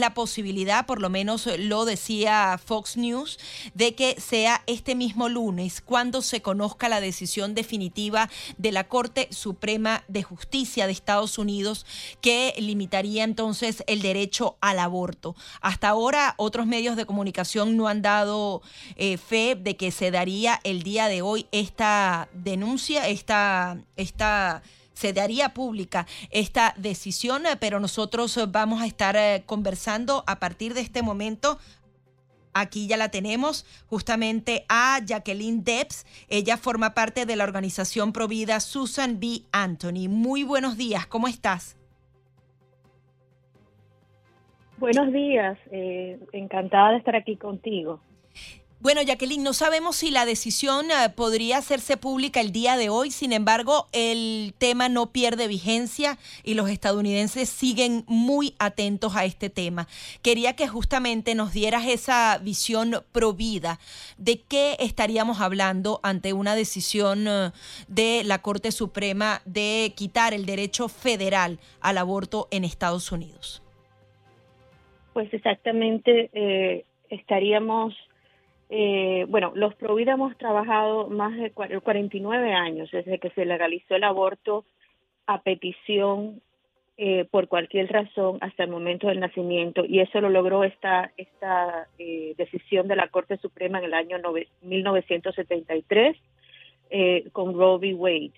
la posibilidad, por lo menos lo decía Fox News, de que sea este mismo lunes cuando se conozca la decisión definitiva de la Corte Suprema de Justicia de Estados Unidos que limitaría entonces el derecho al aborto. Hasta ahora otros medios de comunicación no han dado eh, fe de que se daría el día de hoy esta denuncia, esta, esta se daría pública esta decisión, pero nosotros vamos a estar eh, conversando a partir de este momento Aquí ya la tenemos justamente a Jacqueline Debs. Ella forma parte de la organización Provida Susan B. Anthony. Muy buenos días, ¿cómo estás? Buenos días, eh, encantada de estar aquí contigo. Bueno, Jacqueline, no sabemos si la decisión eh, podría hacerse pública el día de hoy, sin embargo, el tema no pierde vigencia y los estadounidenses siguen muy atentos a este tema. Quería que justamente nos dieras esa visión provida de qué estaríamos hablando ante una decisión eh, de la Corte Suprema de quitar el derecho federal al aborto en Estados Unidos. Pues exactamente eh, estaríamos eh, bueno, los Provida hemos trabajado más de 49 años desde que se legalizó el aborto a petición eh, por cualquier razón hasta el momento del nacimiento y eso lo logró esta esta eh, decisión de la Corte Suprema en el año 1973 eh, con Roe v. Wade.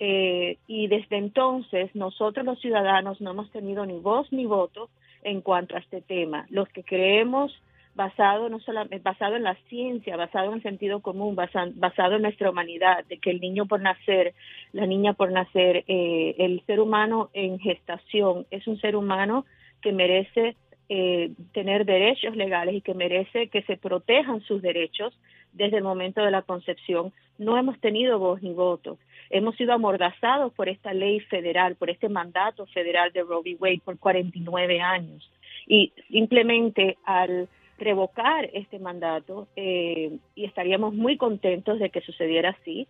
Eh, y desde entonces nosotros los ciudadanos no hemos tenido ni voz ni voto en cuanto a este tema. Los que creemos basado no solamente basado en la ciencia, basado en el sentido común, basado, en nuestra humanidad, de que el niño por nacer, la niña por nacer, eh, el ser humano en gestación es un ser humano que merece eh, tener derechos legales y que merece que se protejan sus derechos desde el momento de la concepción. No hemos tenido voz ni voto. Hemos sido amordazados por esta ley federal, por este mandato federal de Roe v. Wade por 49 años. Y simplemente al revocar este mandato eh, y estaríamos muy contentos de que sucediera así.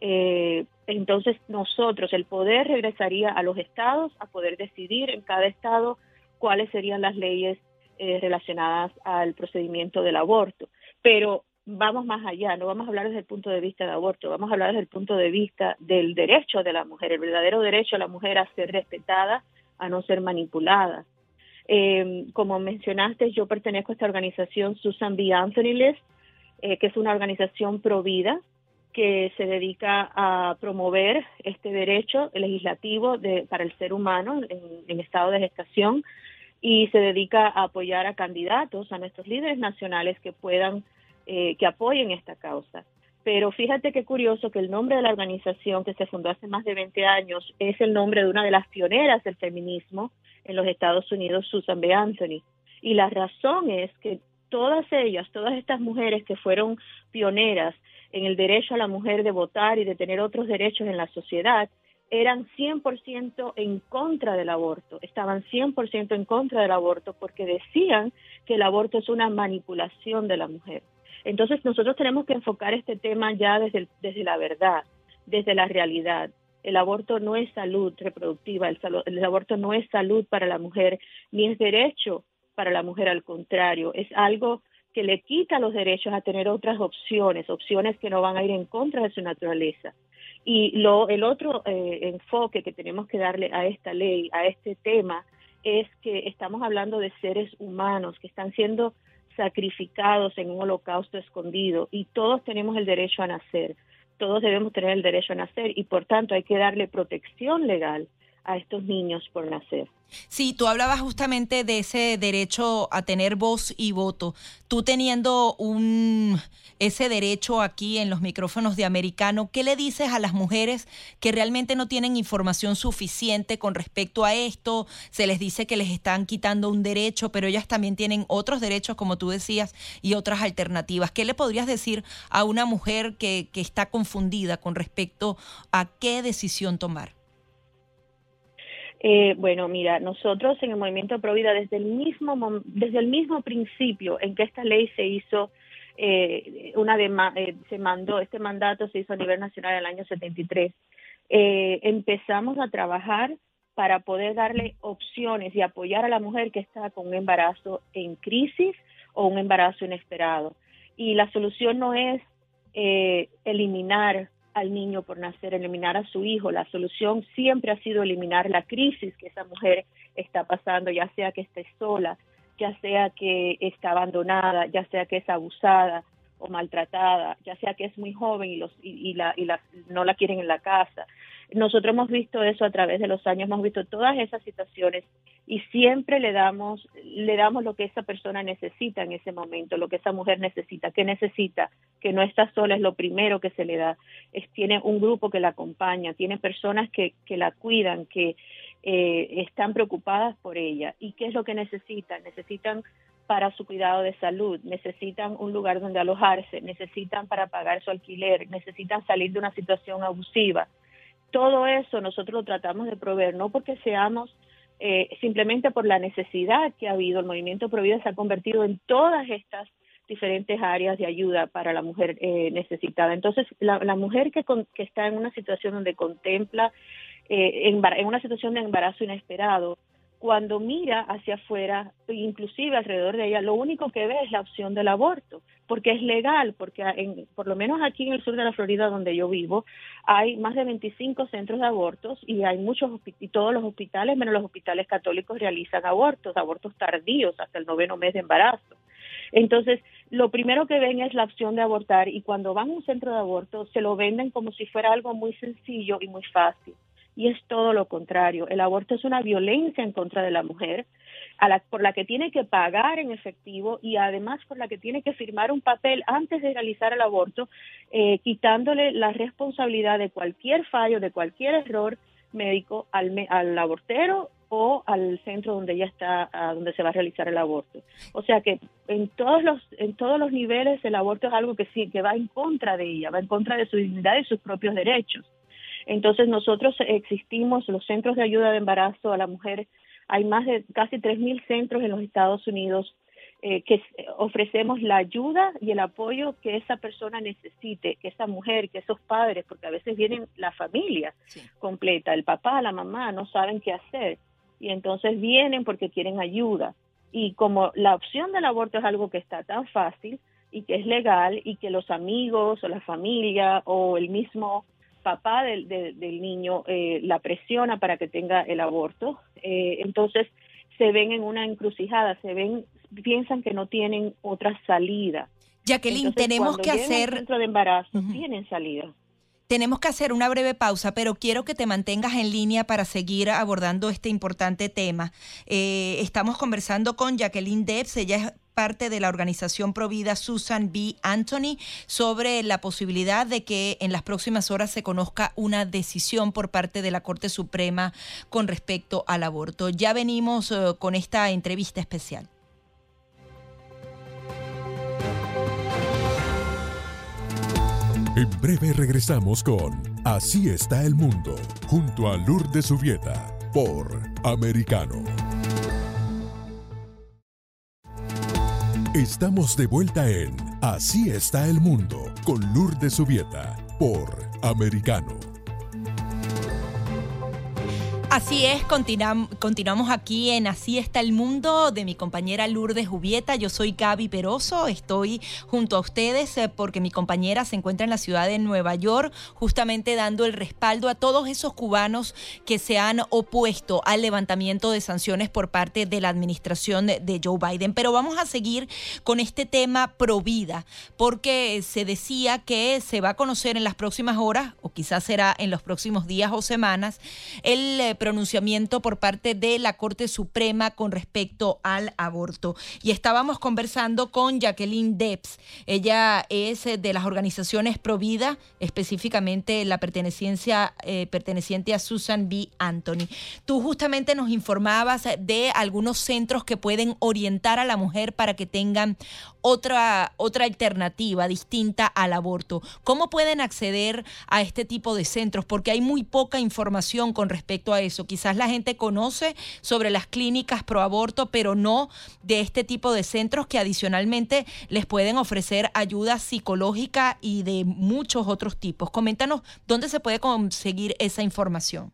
Eh, entonces nosotros, el poder regresaría a los estados a poder decidir en cada estado cuáles serían las leyes eh, relacionadas al procedimiento del aborto. Pero vamos más allá, no vamos a hablar desde el punto de vista del aborto, vamos a hablar desde el punto de vista del derecho de la mujer, el verdadero derecho de la mujer a ser respetada, a no ser manipulada, eh, como mencionaste, yo pertenezco a esta organización Susan B. Anthony List, eh, que es una organización pro vida que se dedica a promover este derecho legislativo de, para el ser humano en, estado de gestación y se dedica a apoyar a candidatos, a nuestros líderes nacionales que puedan, eh, que apoyen esta causa. Pero fíjate qué curioso que el nombre de la organización que se fundó hace más de 20 años es el nombre de una de las pioneras del feminismo en los Estados Unidos, Susan B. Anthony. Y la razón es que todas ellas, todas estas mujeres que fueron pioneras en el derecho a la mujer de votar y de tener otros derechos en la sociedad, eran 100% en contra del aborto, estaban 100% en contra del aborto porque decían que el aborto es una manipulación de la mujer. Entonces nosotros tenemos que enfocar este tema ya desde, desde la verdad, desde la realidad. El aborto no es salud reproductiva, el, aborto no es salud para la mujer, ni es derecho para la mujer, al contrario, es algo que le quita los derechos a tener otras opciones, opciones que no van a ir en contra de su naturaleza. Y lo, el otro eh, enfoque que tenemos que darle a esta ley, a este tema, es que estamos hablando de seres humanos que están siendo sacrificados en un holocausto escondido y todos tenemos el derecho a nacer, todos debemos tener el derecho a nacer y por tanto hay que darle protección legal a estos niños por nacer. Sí, tú hablabas justamente de ese derecho a tener voz y voto. Tú teniendo un ese derecho aquí en los micrófonos de americano, ¿qué le dices a las mujeres que realmente no tienen información suficiente con respecto a esto? Se les dice que les están quitando un derecho, pero ellas también tienen otros derechos, como tú decías, y otras alternativas. ¿Qué le podrías decir a una mujer que, que está confundida con respecto a qué decisión tomar? Eh, bueno, mira, nosotros en el Movimiento Pro Vida desde el mismo desde el mismo principio en que esta ley se hizo eh, una eh, se mandó este mandato se hizo a nivel nacional en el año 73 eh, empezamos a trabajar para poder darle opciones y apoyar a la mujer que está con un embarazo en crisis o un embarazo inesperado. Y la solución no es eh, eliminar al niño por nacer, eliminar a su hijo. La solución siempre ha sido eliminar la crisis que esa mujer está pasando, ya sea que esté sola, ya sea que está abandonada, ya sea que es abusada o maltratada, ya sea que es muy joven y, los, y, la, y la, no la quieren en la casa. Nosotros hemos visto eso a través de los años, hemos visto todas esas situaciones y siempre le damos, le damos lo que esa persona necesita en ese momento, lo que esa mujer necesita, que necesita, que no está sola es lo primero que se le da, es, tiene un grupo que la acompaña, tiene personas que, que la cuidan, que eh, están preocupadas por ella. ¿Y qué es lo que necesitan? Necesitan para su cuidado de salud, necesitan un lugar donde alojarse, necesitan para pagar su alquiler, necesitan salir de una situación abusiva. Todo eso nosotros lo tratamos de proveer, no porque seamos eh, simplemente por la necesidad que ha habido, el movimiento Provida se ha convertido en todas estas diferentes áreas de ayuda para la mujer eh, necesitada. Entonces, la, mujer que, que, está en una situación donde contempla, eh, en, una situación de embarazo inesperado, cuando mira hacia afuera, inclusive alrededor de ella, lo único que ve es la opción del aborto, porque es legal, porque en, por lo menos aquí en el sur de la Florida donde yo vivo, hay más de 25 centros de abortos y hay muchos y todos los hospitales, menos los hospitales católicos realizan abortos, abortos tardíos hasta el noveno mes de embarazo. Entonces, lo primero que ven es la opción de abortar y cuando van a un centro de aborto se lo venden como si fuera algo muy sencillo y muy fácil y es todo lo contrario. El aborto es una violencia en contra de la mujer, a la, por la que tiene que pagar en efectivo y además por la que tiene que firmar un papel antes de realizar el aborto, eh, quitándole la responsabilidad de cualquier fallo, de cualquier error médico al, al abortero o al centro donde ella está, donde se va a realizar el aborto. O sea que en todos los en todos los niveles el aborto es algo que sí que va en contra de ella, va en contra de su dignidad y sus propios derechos. Entonces nosotros existimos, los centros de ayuda de embarazo a la mujer, hay más de casi 3.000 centros en los Estados Unidos eh, que ofrecemos la ayuda y el apoyo que esa persona necesite, que esa mujer, que esos padres, porque a veces vienen la familia completa, el papá, la mamá, no saben qué hacer y entonces vienen porque quieren ayuda. Y como la opción del aborto es algo que está tan fácil y que es legal y que los amigos o la familia o el mismo papá del, del niño eh, la presiona para que tenga el aborto, eh, entonces se ven en una encrucijada, se ven, piensan que no tienen otra salida. Jacqueline, tenemos que hacer... Centro de embarazo, tienen salida. Tenemos que hacer una breve pausa, pero quiero que te mantengas en línea para seguir abordando este importante tema. Eh, estamos conversando con Jacqueline Debs, ella es parte de la organización Provida Susan B. Anthony sobre la posibilidad de que en las próximas horas se conozca una decisión por parte de la Corte Suprema con respecto al aborto. Ya venimos eh, con esta entrevista especial. En breve regresamos con Así está el mundo, junto a Lourdes Subieta, por Americano. Estamos de vuelta en Así está el mundo, con Lourdes Subieta, por Americano. Así es, continuamos aquí en Así está el mundo de mi compañera Lourdes Jubieta. Yo soy Gaby Peroso, estoy junto a ustedes eh, porque mi compañera se encuentra en la ciudad de Nueva York, justamente dando el respaldo a todos esos cubanos que se han opuesto al levantamiento de sanciones por parte de la administración de Joe Biden. Pero vamos a seguir con este tema pro vida, porque se decía que se va a conocer en las próximas horas, o quizás será en los próximos días o semanas, el eh, pronunciamiento por parte de la Corte Suprema con respecto al aborto. Y estábamos conversando con Jacqueline Debs. Ella es eh, de las organizaciones Provida, específicamente la perteneciencia, eh, perteneciente a Susan B. Anthony. Tú justamente nos informabas de algunos centros que pueden orientar a la mujer para que tengan otra, otra alternativa distinta al aborto. ¿Cómo pueden acceder a este tipo de centros? Porque hay muy poca información con respecto a eso. Quizás la gente conoce sobre las clínicas pro aborto, pero no de este tipo de centros que adicionalmente les pueden ofrecer ayuda psicológica y de muchos otros tipos. Coméntanos dónde se puede conseguir esa información.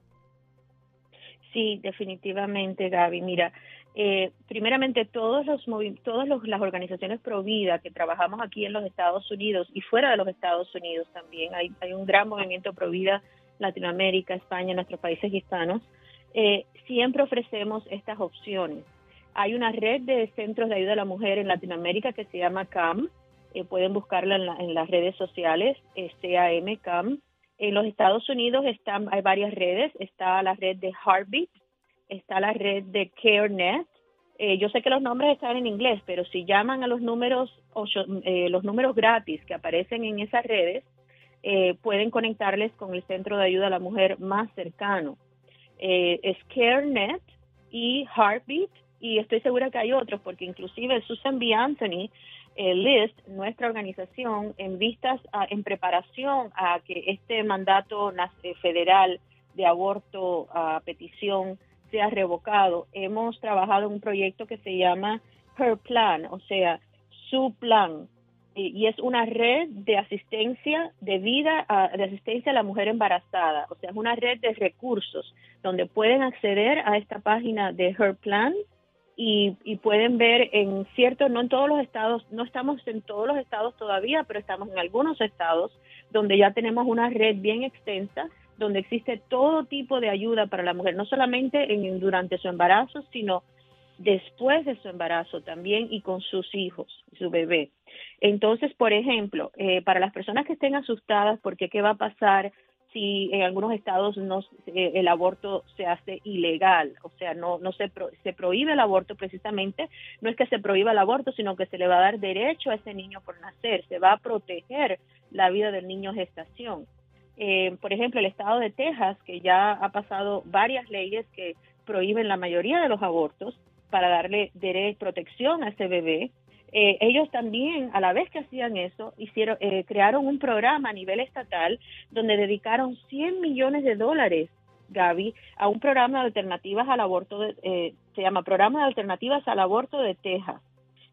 Sí, definitivamente, Gaby. Mira, eh, primeramente todos los todas las organizaciones pro vida que trabajamos aquí en los Estados Unidos y fuera de los Estados Unidos también hay, hay un gran movimiento pro vida Latinoamérica, España, nuestros países hispanos. Eh, siempre ofrecemos estas opciones. Hay una red de centros de ayuda a la mujer en Latinoamérica que se llama CAM. Eh, pueden buscarla en, las redes sociales, CAM CAM. En los Estados Unidos están, hay varias redes. Está la red de Heartbeat, está la red de CareNet. Eh, yo sé que los nombres están en inglés, pero si llaman a los números, eh, los números gratis que aparecen en esas redes, eh, pueden conectarles con el centro de ayuda a la mujer más cercano. es CareNet y Heartbeat, y estoy segura que hay otros, porque inclusive Susan B. Anthony List, nuestra organización, en vistas, en preparación a que este mandato federal de aborto a petición sea revocado, hemos trabajado en un proyecto que se llama Her Plan, o sea, su plan, y es una red de asistencia de vida, de asistencia a la mujer embarazada, o sea, es una red de recursos donde pueden acceder a esta página de Her Plan y, pueden ver en cierto, no en todos los estados, no estamos en todos los estados todavía, pero estamos en algunos estados donde ya tenemos una red bien extensa donde existe todo tipo de ayuda para la mujer, no solamente en, durante su embarazo, sino después de su embarazo también y con sus hijos, su bebé. Entonces, por ejemplo, eh, para las personas que estén asustadas porque qué va a pasar si en algunos estados no eh, el aborto se hace ilegal, o sea, no no se se prohíbe el aborto precisamente, no es que se prohíba el aborto, sino que se le va a dar derecho a ese niño por nacer, se va a proteger la vida del niño en gestación. Eh, por ejemplo, el estado de Texas, que ya ha pasado varias leyes que prohíben la mayoría de los abortos para darle derecho, protección a ese bebé. Eh, ellos también, a la vez que hacían eso, hicieron, eh, crearon un programa a nivel estatal donde dedicaron 100 millones de dólares, Gaby, a un programa de alternativas al aborto, se llama Programa de Alternativas al Aborto de Texas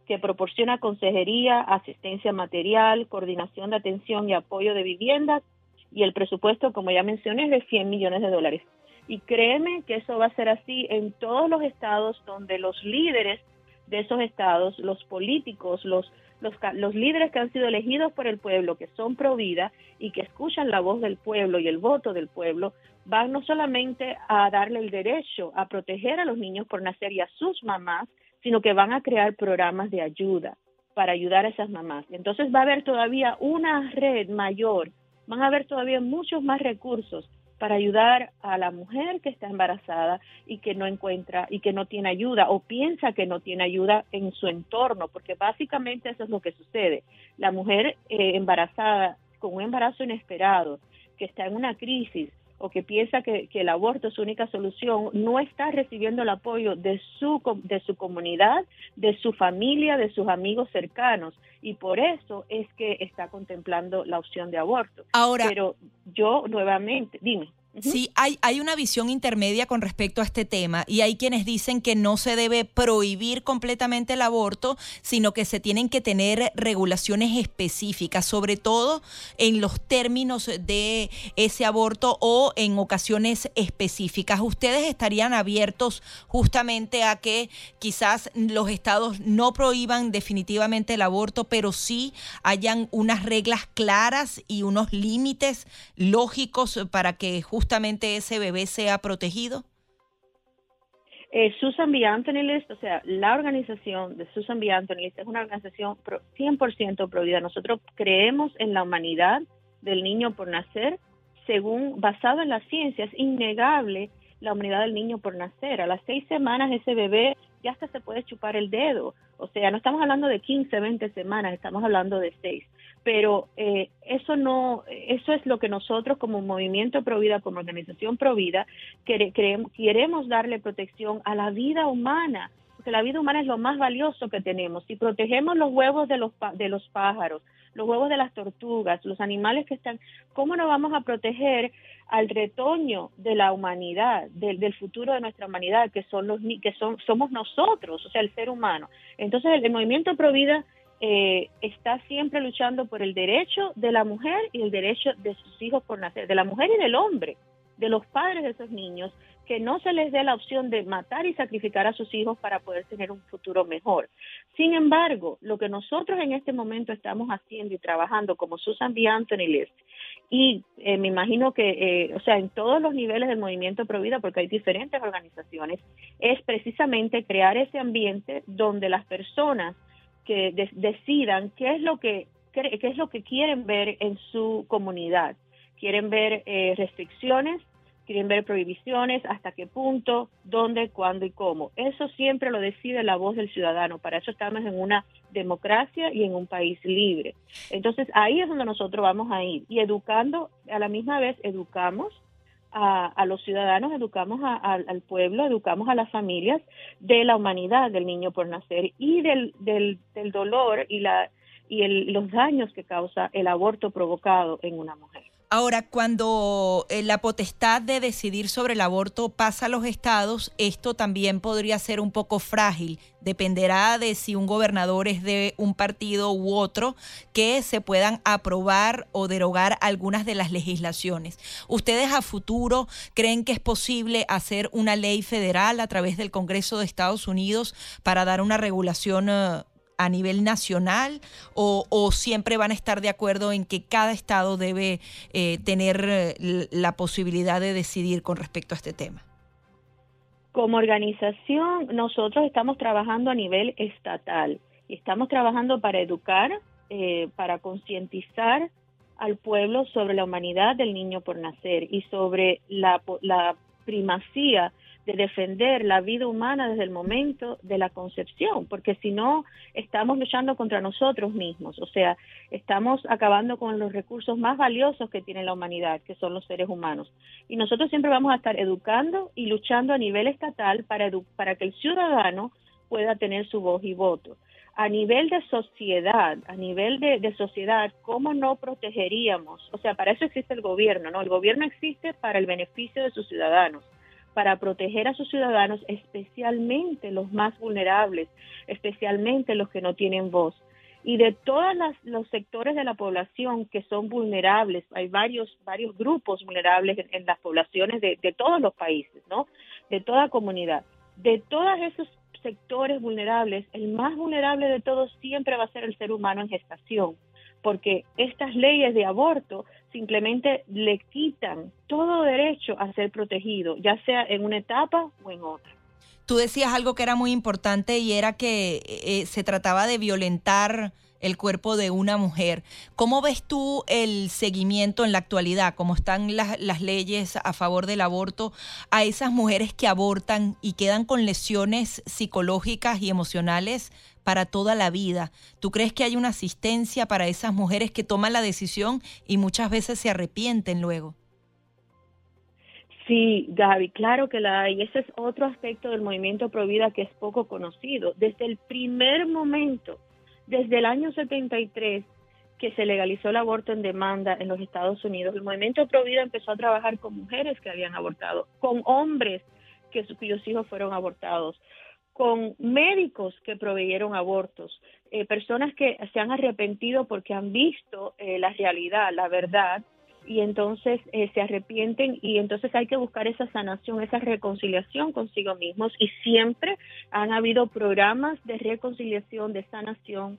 que proporciona consejería, asistencia material, coordinación de atención y apoyo de viviendas y el presupuesto, como ya mencioné, es de 100 millones de dólares. Y créeme que eso va a ser así en todos los estados donde los líderes de esos estados, los políticos, los, los, líderes que han sido elegidos por el pueblo, que son pro vida y que escuchan la voz del pueblo y el voto del pueblo, van no solamente a darle el derecho a proteger a los niños por nacer y a sus mamás, sino que van a crear programas de ayuda para ayudar a esas mamás. Entonces va a haber todavía una red mayor van a haber todavía muchos más recursos para ayudar a la mujer que está embarazada y que no encuentra y que no tiene ayuda o piensa que no tiene ayuda en su entorno, porque básicamente eso es lo que sucede. La mujer eh, embarazada con un embarazo inesperado, que está en una crisis, o que piensa que, el aborto es su única solución, no está recibiendo el apoyo de su, de su comunidad, de su familia, de sus amigos cercanos. Y por eso es que está contemplando la opción de aborto. Ahora, Pero yo nuevamente, dime. Sí, hay, hay una visión intermedia con respecto a este tema y hay quienes dicen que no se debe prohibir completamente el aborto, sino que se tienen que tener regulaciones específicas, sobre todo en los términos de ese aborto o en ocasiones específicas. ¿Ustedes estarían abiertos justamente a que quizás los estados no prohíban definitivamente el aborto, pero sí hayan unas reglas claras y unos límites lógicos para que justamente justamente ese bebé sea protegido? Eh, Susan B. Anthony List, o sea, la organización de Susan B. Anthony List es una organización 100% pro vida. Nosotros creemos en la humanidad del niño por nacer, según basado en la ciencia. Es innegable la humanidad del niño por nacer. A las seis semanas ese bebé ya hasta se puede chupar el dedo. O sea, no estamos hablando de 15, 20 semanas, estamos hablando de seis. Pero eh, eso no, eso es lo que nosotros como movimiento Provida, como organización Provida, queremos darle protección a la vida humana, porque la vida humana es lo más valioso que tenemos. Si protegemos los huevos de los, de los pájaros, los huevos de las tortugas, los animales que están, ¿cómo no vamos a proteger al retoño de la humanidad, del, del futuro de nuestra humanidad, que son los que son somos nosotros, o sea, el ser humano? Entonces, el, el movimiento Provida eh, está siempre luchando por el derecho de la mujer y el derecho de sus hijos por nacer, de la mujer y del hombre, de los padres de esos niños, que no se les dé la opción de matar y sacrificar a sus hijos para poder tener un futuro mejor. Sin embargo, lo que nosotros en este momento estamos haciendo y trabajando como Susan B. Anthony List, y eh, me imagino que, eh, o sea, en todos los niveles del movimiento Provida, porque hay diferentes organizaciones, es precisamente crear ese ambiente donde las personas que decidan qué es lo que qué es lo que quieren ver en su comunidad. Quieren ver eh, restricciones, quieren ver prohibiciones, hasta qué punto, dónde, cuándo y cómo. Eso siempre lo decide la voz del ciudadano. Para eso estamos en una democracia y en un país libre. Entonces ahí es donde nosotros vamos a ir. Y educando, a la misma vez educamos a, los ciudadanos, educamos al pueblo, educamos a las familias de la humanidad del niño por nacer y del, del, del dolor y la y los daños que causa el aborto provocado en una mujer. Ahora, cuando eh, la potestad de decidir sobre el aborto pasa a los estados, esto también podría ser un poco frágil. Dependerá de si un gobernador es de un partido u otro, que se puedan aprobar o derogar algunas de las legislaciones. ¿Ustedes a futuro creen que es posible hacer una ley federal a través del Congreso de Estados Unidos para dar una regulación eh, a nivel nacional o, siempre van a estar de acuerdo en que cada estado debe eh, tener eh, la posibilidad de decidir con respecto a este tema? Como organización, nosotros estamos trabajando a nivel estatal y estamos trabajando para educar, eh, para concientizar al pueblo sobre la humanidad del niño por nacer y sobre la, la primacía de defender la vida humana desde el momento de la concepción, porque si no, estamos luchando contra nosotros mismos, o sea, estamos acabando con los recursos más valiosos que tiene la humanidad, que son los seres humanos. Y nosotros siempre vamos a estar educando y luchando a nivel estatal para, para que el ciudadano pueda tener su voz y voto. A nivel de sociedad, a nivel de, de, sociedad, ¿cómo no protegeríamos? O sea, para eso existe el gobierno, ¿no? El gobierno existe para el beneficio de sus ciudadanos para proteger a sus ciudadanos, especialmente los más vulnerables, especialmente los que no tienen voz. Y de todos los sectores de la población que son vulnerables, hay varios, varios grupos vulnerables en, las poblaciones de, de, todos los países, ¿no? De toda comunidad. De todos esos sectores vulnerables, el más vulnerable de todos siempre va a ser el ser humano en gestación, porque estas leyes de aborto simplemente le quitan todo derecho a ser protegido, ya sea en una etapa o en otra. Tú decías algo que era muy importante y era que eh, se trataba de violentar el cuerpo de una mujer. ¿Cómo ves tú el seguimiento en la actualidad, cómo están las, leyes a favor del aborto, a esas mujeres que abortan y quedan con lesiones psicológicas y emocionales para toda la vida? ¿Tú crees que hay una asistencia para esas mujeres que toman la decisión y muchas veces se arrepienten luego? Sí, Gaby, claro que la hay. Ese es otro aspecto del movimiento Provida que es poco conocido. Desde el primer momento desde el año 73 que se legalizó el aborto en demanda en los Estados Unidos, el movimiento Provida empezó a trabajar con mujeres que habían abortado, con hombres que, cuyos hijos fueron abortados, con médicos que proveyeron abortos, eh, personas que se han arrepentido porque han visto eh, la realidad, la verdad, y entonces eh, se arrepienten y entonces hay que buscar esa sanación, esa reconciliación consigo mismos y siempre han habido programas de reconciliación, de sanación,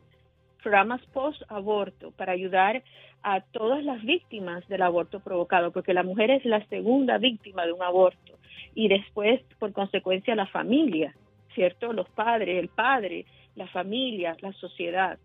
programas post-aborto para ayudar a todas las víctimas del aborto provocado, porque la mujer es la segunda víctima de un aborto y después, por consecuencia, la familia, ¿cierto? Los padres, el padre, la familia, la sociedad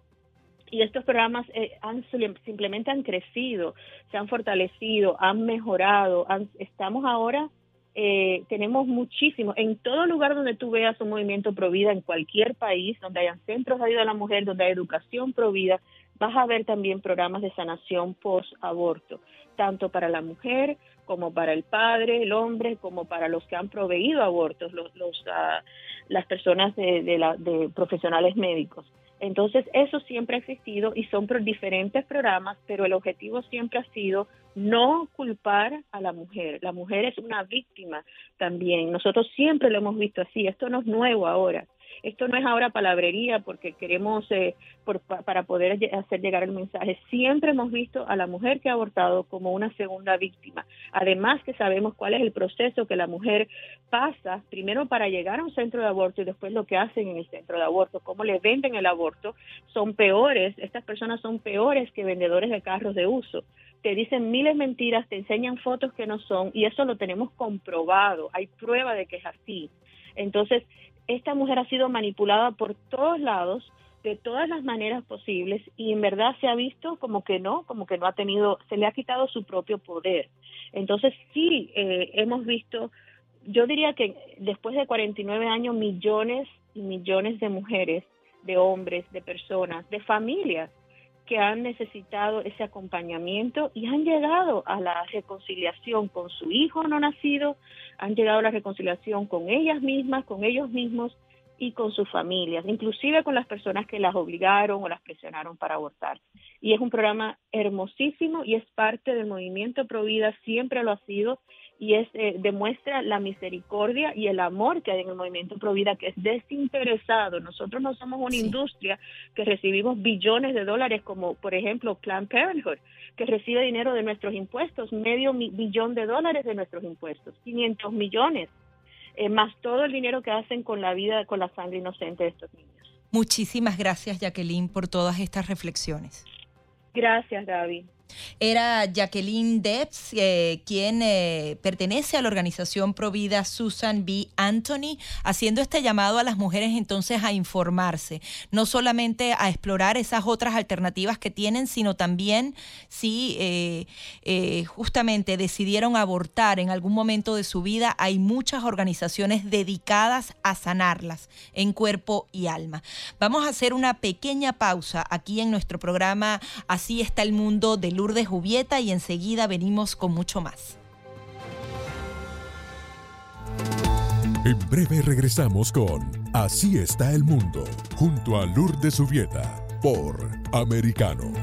y estos programas eh, han simplemente han crecido, se han fortalecido, han mejorado. estamos ahora, eh, tenemos muchísimo. En todo lugar donde tú veas un movimiento provida, en cualquier país, donde hayan centros de ayuda a la mujer, donde hay educación provida, vas a ver también programas de sanación post-aborto, tanto para la mujer como para el padre, el hombre, como para los que han proveído abortos, los, los ah, las personas de, de, la, de profesionales médicos. Entonces, eso siempre ha existido y son diferentes programas, pero el objetivo siempre ha sido no culpar a la mujer. La mujer es una víctima también. Nosotros siempre lo hemos visto así. Esto no es nuevo ahora. Esto no es ahora palabrería porque queremos, eh, para poder hacer llegar el mensaje, siempre hemos visto a la mujer que ha abortado como una segunda víctima. Además que sabemos cuál es el proceso que la mujer pasa, primero para llegar a un centro de aborto y después lo que hacen en el centro de aborto, cómo le venden el aborto, son peores, estas personas son peores que vendedores de carros de uso te dicen miles de mentiras, te enseñan fotos que no son y eso lo tenemos comprobado, hay prueba de que es así. Entonces, esta mujer ha sido manipulada por todos lados, de todas las maneras posibles y en verdad se ha visto como que no, como que no ha tenido, se le ha quitado su propio poder. Entonces sí, eh, hemos visto, yo diría que después de 49 años, millones y millones de mujeres, de hombres, de personas, de familias que han necesitado ese acompañamiento y han llegado a la reconciliación con su hijo no nacido, han llegado a la reconciliación con ellas mismas, con ellos mismos y con sus familias, inclusive con las personas que las obligaron o las presionaron para abortar. Y es un programa hermosísimo y es parte del movimiento Provida, siempre lo ha sido y es eh, demuestra la misericordia y el amor que hay en el movimiento Provida, que es desinteresado. Nosotros no somos una industria que recibimos billones de dólares, como por ejemplo Planned Parenthood, que recibe dinero de nuestros impuestos, medio billón de dólares de nuestros impuestos, 500 millones, eh, más todo el dinero que hacen con la vida, con la sangre inocente de estos niños. Muchísimas gracias, Jacqueline, por todas estas reflexiones. Gracias, David. Era Jacqueline Debs, eh, quien eh, pertenece a la organización Provida Susan B. Anthony, haciendo este llamado a las mujeres entonces a informarse, no solamente a explorar esas otras alternativas que tienen, sino también si eh, justamente decidieron abortar en algún momento de su vida, hay muchas organizaciones dedicadas a sanarlas en cuerpo y alma. Vamos a hacer una pequeña pausa aquí en nuestro programa Así está el mundo del Lourdes Jubieta y enseguida venimos con mucho más. En breve regresamos con Así está el mundo, junto a Lourdes Jubieta, por Americano.